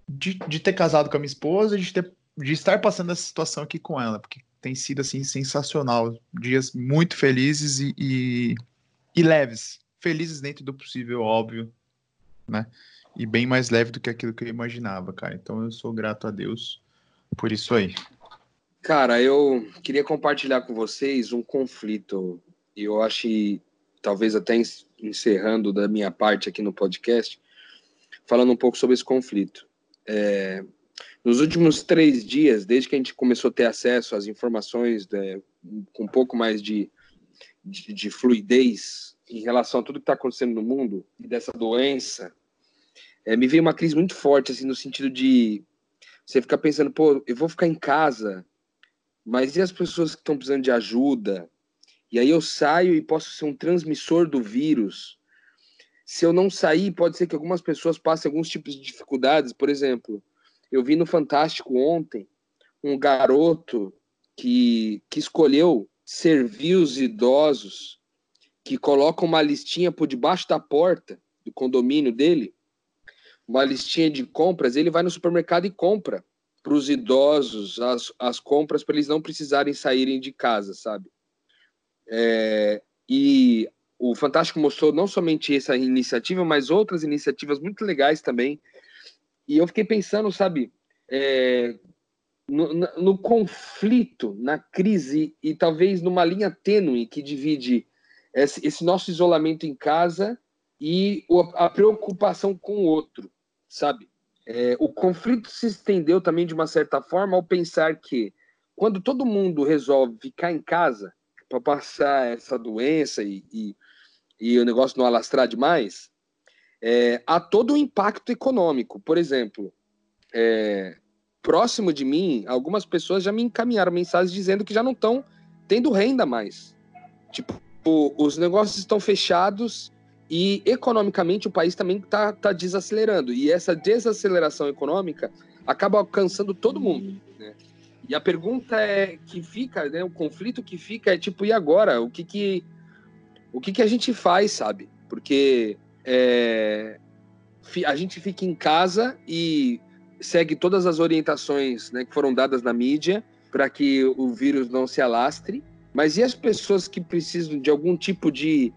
de, de ter casado com a minha esposa, de, ter, de estar passando essa situação aqui com ela, porque tem sido, assim, sensacional. Dias muito felizes e, e, e leves. Felizes dentro do possível, óbvio, né? E bem mais leve do que aquilo que eu imaginava, cara. Então eu sou grato a Deus por isso aí. Cara, eu queria compartilhar com vocês um conflito. E eu acho, talvez até encerrando da minha parte aqui no podcast, falando um pouco sobre esse conflito. É, nos últimos três dias, desde que a gente começou a ter acesso às informações né, com um pouco mais de, de, de, fluidez em relação a tudo que está acontecendo no mundo e dessa doença, é, me veio uma crise muito forte, assim, no sentido de você fica pensando, pô, eu vou ficar em casa, mas e as pessoas que estão precisando de ajuda? E aí eu saio e posso ser um transmissor do vírus. Se eu não sair, pode ser que algumas pessoas passem alguns tipos de dificuldades. Por exemplo, eu vi no Fantástico ontem um garoto que, que escolheu servir os idosos, que coloca uma listinha por debaixo da porta do condomínio dele uma listinha de compras, ele vai no supermercado e compra para os idosos as, as compras para eles não precisarem saírem de casa, sabe? É, e o Fantástico mostrou não somente essa iniciativa, mas outras iniciativas muito legais também. E eu fiquei pensando, sabe, é, no, no, conflito, na crise e talvez numa linha tênue que divide esse, esse nosso isolamento em casa e a preocupação com o outro sabe? É, o conflito se estendeu também de uma certa forma ao pensar que quando todo mundo resolve ficar em casa para passar essa doença e, e, e, o negócio não alastrar demais, é, há todo um impacto econômico. Por exemplo, é, próximo de mim, algumas pessoas já me encaminharam mensagens dizendo que já não estão tendo renda mais. Tipo, os negócios estão fechados e economicamente o país também está tá desacelerando. E essa desaceleração econômica acaba alcançando todo mundo. Né? E a pergunta é que fica, né, o conflito que fica é tipo, e agora? O que que, o que, que a gente faz, sabe? Porque é, a gente fica em casa e segue todas as orientações né, que foram dadas na mídia para que o vírus não se alastre. Mas e as pessoas que precisam de algum tipo de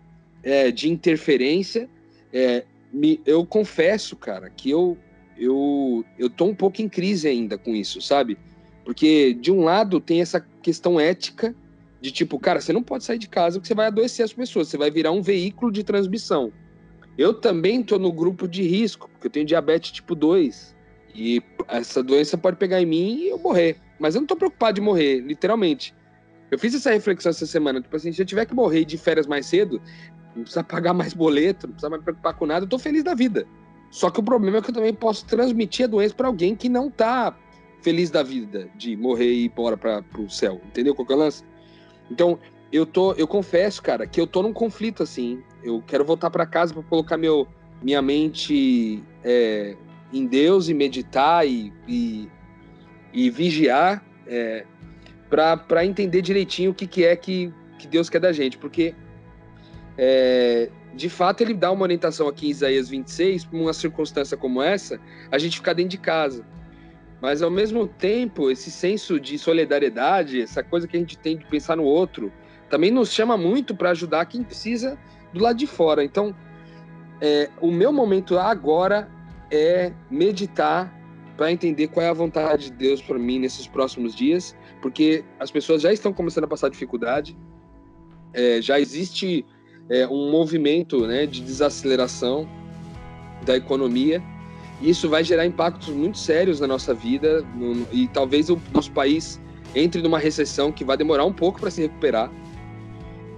é, de interferência. É, me, eu confesso, cara, que eu, eu, eu tô um pouco em crise ainda com isso, sabe? Porque, de um lado, tem essa questão ética de tipo, cara, você não pode sair de casa porque você vai adoecer as pessoas, você vai virar um veículo de transmissão. Eu também tô no grupo de risco, porque eu tenho diabetes tipo 2. E essa doença pode pegar em mim e eu morrer. Mas eu não tô preocupado de morrer, literalmente. Eu fiz essa reflexão essa semana. Tipo assim, se eu tiver que morrer de férias mais cedo, não precisa pagar mais boleto, não precisa mais preocupar com nada, eu tô feliz da vida. Só que o problema é que eu também posso transmitir a doença para alguém que não tá feliz da vida de morrer e ir embora para o céu. Entendeu qual que é o lance? Então, eu tô, eu confesso, cara, que eu tô num conflito assim. Eu quero voltar para casa para colocar meu, minha mente é, em Deus e meditar e, e, e vigiar é, para entender direitinho o que, que é que, que Deus quer da gente. Porque é, de fato, ele dá uma orientação aqui em Isaías 26, para uma circunstância como essa, a gente ficar dentro de casa. Mas, ao mesmo tempo, esse senso de solidariedade, essa coisa que a gente tem de pensar no outro, também nos chama muito para ajudar quem precisa do lado de fora. Então, é, o meu momento agora é meditar para entender qual é a vontade de Deus para mim nesses próximos dias, porque as pessoas já estão começando a passar dificuldade, é, já existe é, um movimento né, de desaceleração da economia, isso vai gerar impactos muito sérios na nossa vida, no, e talvez o nosso país entre numa recessão que vai demorar um pouco para se recuperar.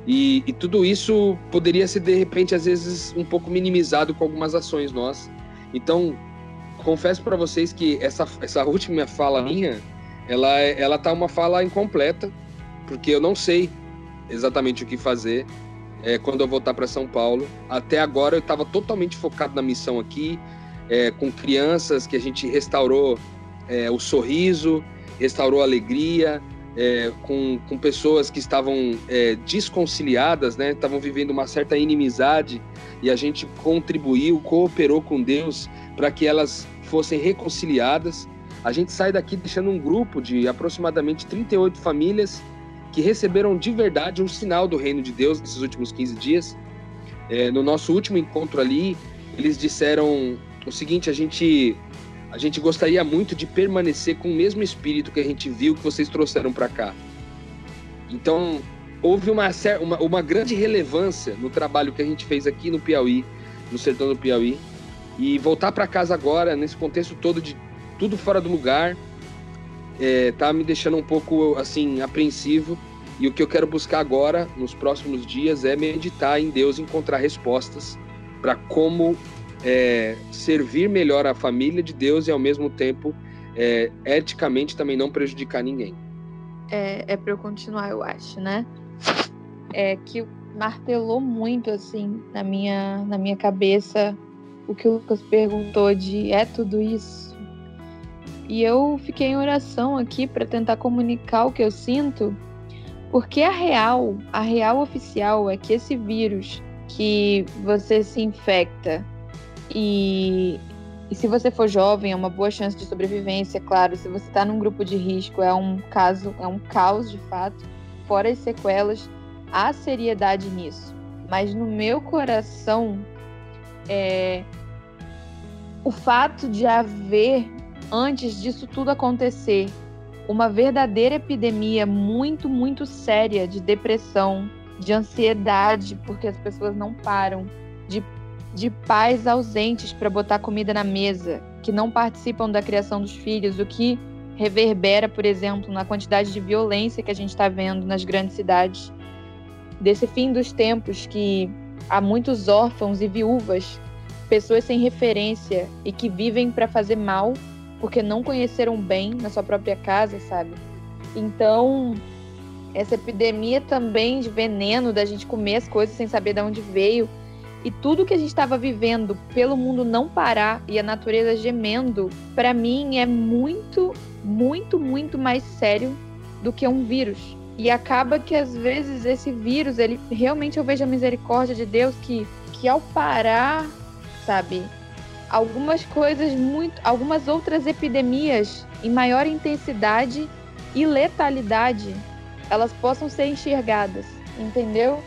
E, e, tudo isso poderia ser, de repente, às vezes, um pouco minimizado com algumas ações nossas. Então, confesso para vocês que essa, essa última fala minha, ela, ela tá uma fala incompleta, porque eu não sei exatamente o que fazer é, quando eu voltar para São Paulo. Até agora eu estava totalmente focado na missão aqui, é, com crianças que a gente restaurou é, o sorriso, restaurou a alegria, é, com, com pessoas que estavam é, desconciliadas, né? Estavam vivendo uma certa inimizade e a gente contribuiu, cooperou com Deus para que elas fossem reconciliadas. A gente sai daqui deixando um grupo de aproximadamente 38 famílias que receberam de verdade um sinal do reino de Deus nesses últimos 15 dias. É, no nosso último encontro ali, eles disseram o seguinte: a gente a gente gostaria muito de permanecer com o mesmo espírito que a gente viu que vocês trouxeram para cá. Então, houve uma, uma, uma, grande relevância no trabalho que a gente fez aqui no Piauí, no sertão do Piauí. E voltar para casa agora, nesse contexto todo de tudo fora do lugar, é, tá me deixando um pouco assim apreensivo. E o que eu quero buscar agora, nos próximos dias, é meditar em Deus, encontrar respostas para como é, servir melhor a família de Deus e ao mesmo tempo é, eticamente também não prejudicar ninguém. É, é para eu continuar, eu acho, né? É que martelou muito assim na minha na minha cabeça o que o Lucas perguntou de é tudo isso. E eu fiquei em oração aqui para tentar comunicar o que eu sinto, porque a real, a real oficial é que esse vírus que você se infecta e, e se você for jovem, é uma boa chance de sobrevivência, claro. Se você está num grupo de risco, é um caso, é um caos de fato. Fora as sequelas, há seriedade nisso. Mas no meu coração, é, o fato de haver, antes disso tudo acontecer, uma verdadeira epidemia muito, muito séria de depressão, de ansiedade, porque as pessoas não param, de de pais ausentes para botar comida na mesa, que não participam da criação dos filhos, o que reverbera, por exemplo, na quantidade de violência que a gente está vendo nas grandes cidades. Desse fim dos tempos que há muitos órfãos e viúvas, pessoas sem referência e que vivem para fazer mal porque não conheceram bem na sua própria casa, sabe? Então, essa epidemia também de veneno da gente comer as coisas sem saber de onde veio, e tudo que a gente estava vivendo pelo mundo não parar e a natureza gemendo, para mim é muito, muito, muito mais sério do que um vírus. E acaba que às vezes esse vírus, ele realmente eu vejo a misericórdia de Deus que que ao parar, sabe, algumas coisas muito, algumas outras epidemias em maior intensidade e letalidade, elas possam ser enxergadas, entendeu?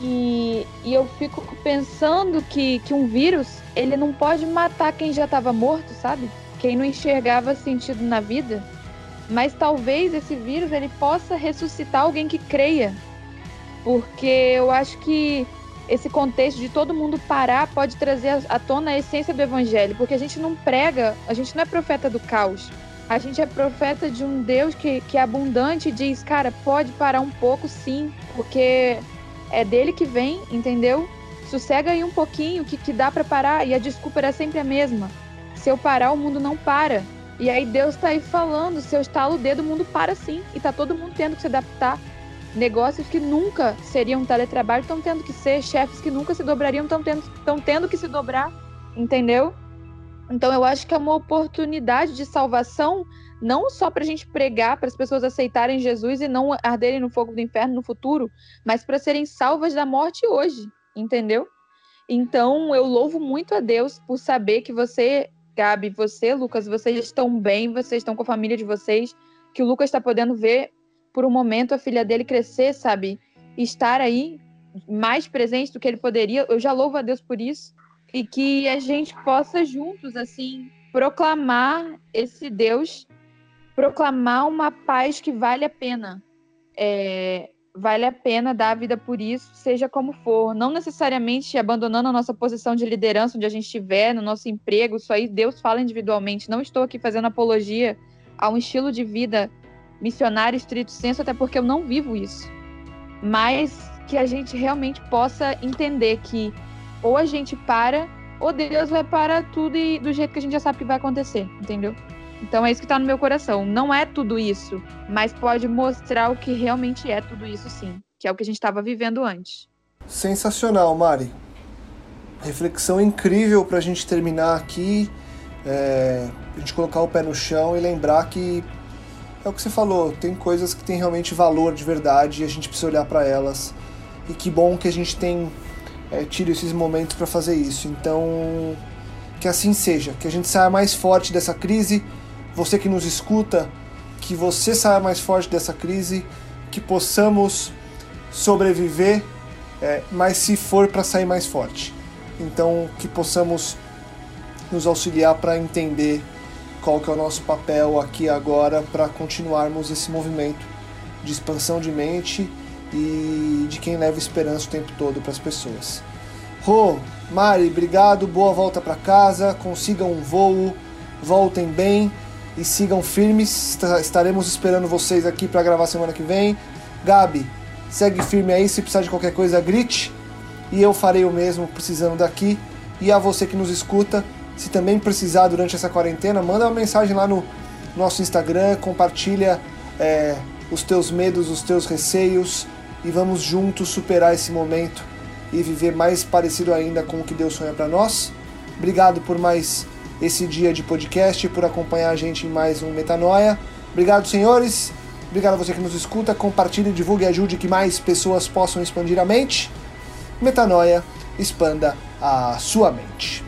E, e eu fico pensando que, que um vírus, ele não pode matar quem já estava morto, sabe? Quem não enxergava sentido na vida. Mas talvez esse vírus ele possa ressuscitar alguém que creia. Porque eu acho que esse contexto de todo mundo parar pode trazer à tona a essência do evangelho, porque a gente não prega, a gente não é profeta do caos. A gente é profeta de um Deus que, que é abundante e diz, cara, pode parar um pouco sim, porque é dele que vem, entendeu? Sossega aí um pouquinho que, que dá para parar e a desculpa era sempre a mesma. Se eu parar, o mundo não para. E aí Deus tá aí falando, se eu estalo o dedo, o mundo para sim. E tá todo mundo tendo que se adaptar. Negócios que nunca seriam teletrabalho estão tendo que ser, chefes que nunca se dobrariam estão tendo, tendo que se dobrar, entendeu? Então eu acho que é uma oportunidade de salvação não só para a gente pregar, para as pessoas aceitarem Jesus e não arderem no fogo do inferno no futuro, mas para serem salvas da morte hoje, entendeu? Então eu louvo muito a Deus por saber que você, Gabi, você, Lucas, vocês estão bem, vocês estão com a família de vocês, que o Lucas está podendo ver por um momento a filha dele crescer, sabe? Estar aí mais presente do que ele poderia. Eu já louvo a Deus por isso e que a gente possa juntos assim proclamar esse Deus, proclamar uma paz que vale a pena. É, vale a pena dar a vida por isso, seja como for. Não necessariamente abandonando a nossa posição de liderança onde a gente estiver, no nosso emprego, isso aí Deus fala individualmente. Não estou aqui fazendo apologia a um estilo de vida missionário estrito senso, até porque eu não vivo isso. Mas que a gente realmente possa entender que ou a gente para, ou Deus vai parar tudo e do jeito que a gente já sabe que vai acontecer, entendeu? Então é isso que está no meu coração. Não é tudo isso, mas pode mostrar o que realmente é tudo isso, sim. Que é o que a gente estava vivendo antes. Sensacional, Mari. Reflexão incrível para a gente terminar aqui. É, a gente colocar o pé no chão e lembrar que é o que você falou, tem coisas que têm realmente valor de verdade e a gente precisa olhar para elas. E que bom que a gente tem é, tido esses momentos para fazer isso. Então, que assim seja, que a gente saia mais forte dessa crise você que nos escuta, que você saia mais forte dessa crise, que possamos sobreviver, é, mas se for para sair mais forte. Então, que possamos nos auxiliar para entender qual que é o nosso papel aqui agora para continuarmos esse movimento de expansão de mente e de quem leva esperança o tempo todo para as pessoas. Rô, Mari, obrigado, boa volta para casa, consigam um voo, voltem bem e sigam firmes. Estaremos esperando vocês aqui para gravar semana que vem. Gabi, segue firme aí. Se precisar de qualquer coisa, grite. E eu farei o mesmo precisando daqui. E a você que nos escuta, se também precisar durante essa quarentena, manda uma mensagem lá no nosso Instagram, compartilha é, os teus medos, os teus receios e vamos juntos superar esse momento e viver mais parecido ainda com o que Deus sonha para nós. Obrigado por mais esse dia de podcast, por acompanhar a gente em mais um Metanoia. Obrigado, senhores. Obrigado a você que nos escuta. Compartilhe, divulgue e ajude que mais pessoas possam expandir a mente. Metanoia, expanda a sua mente.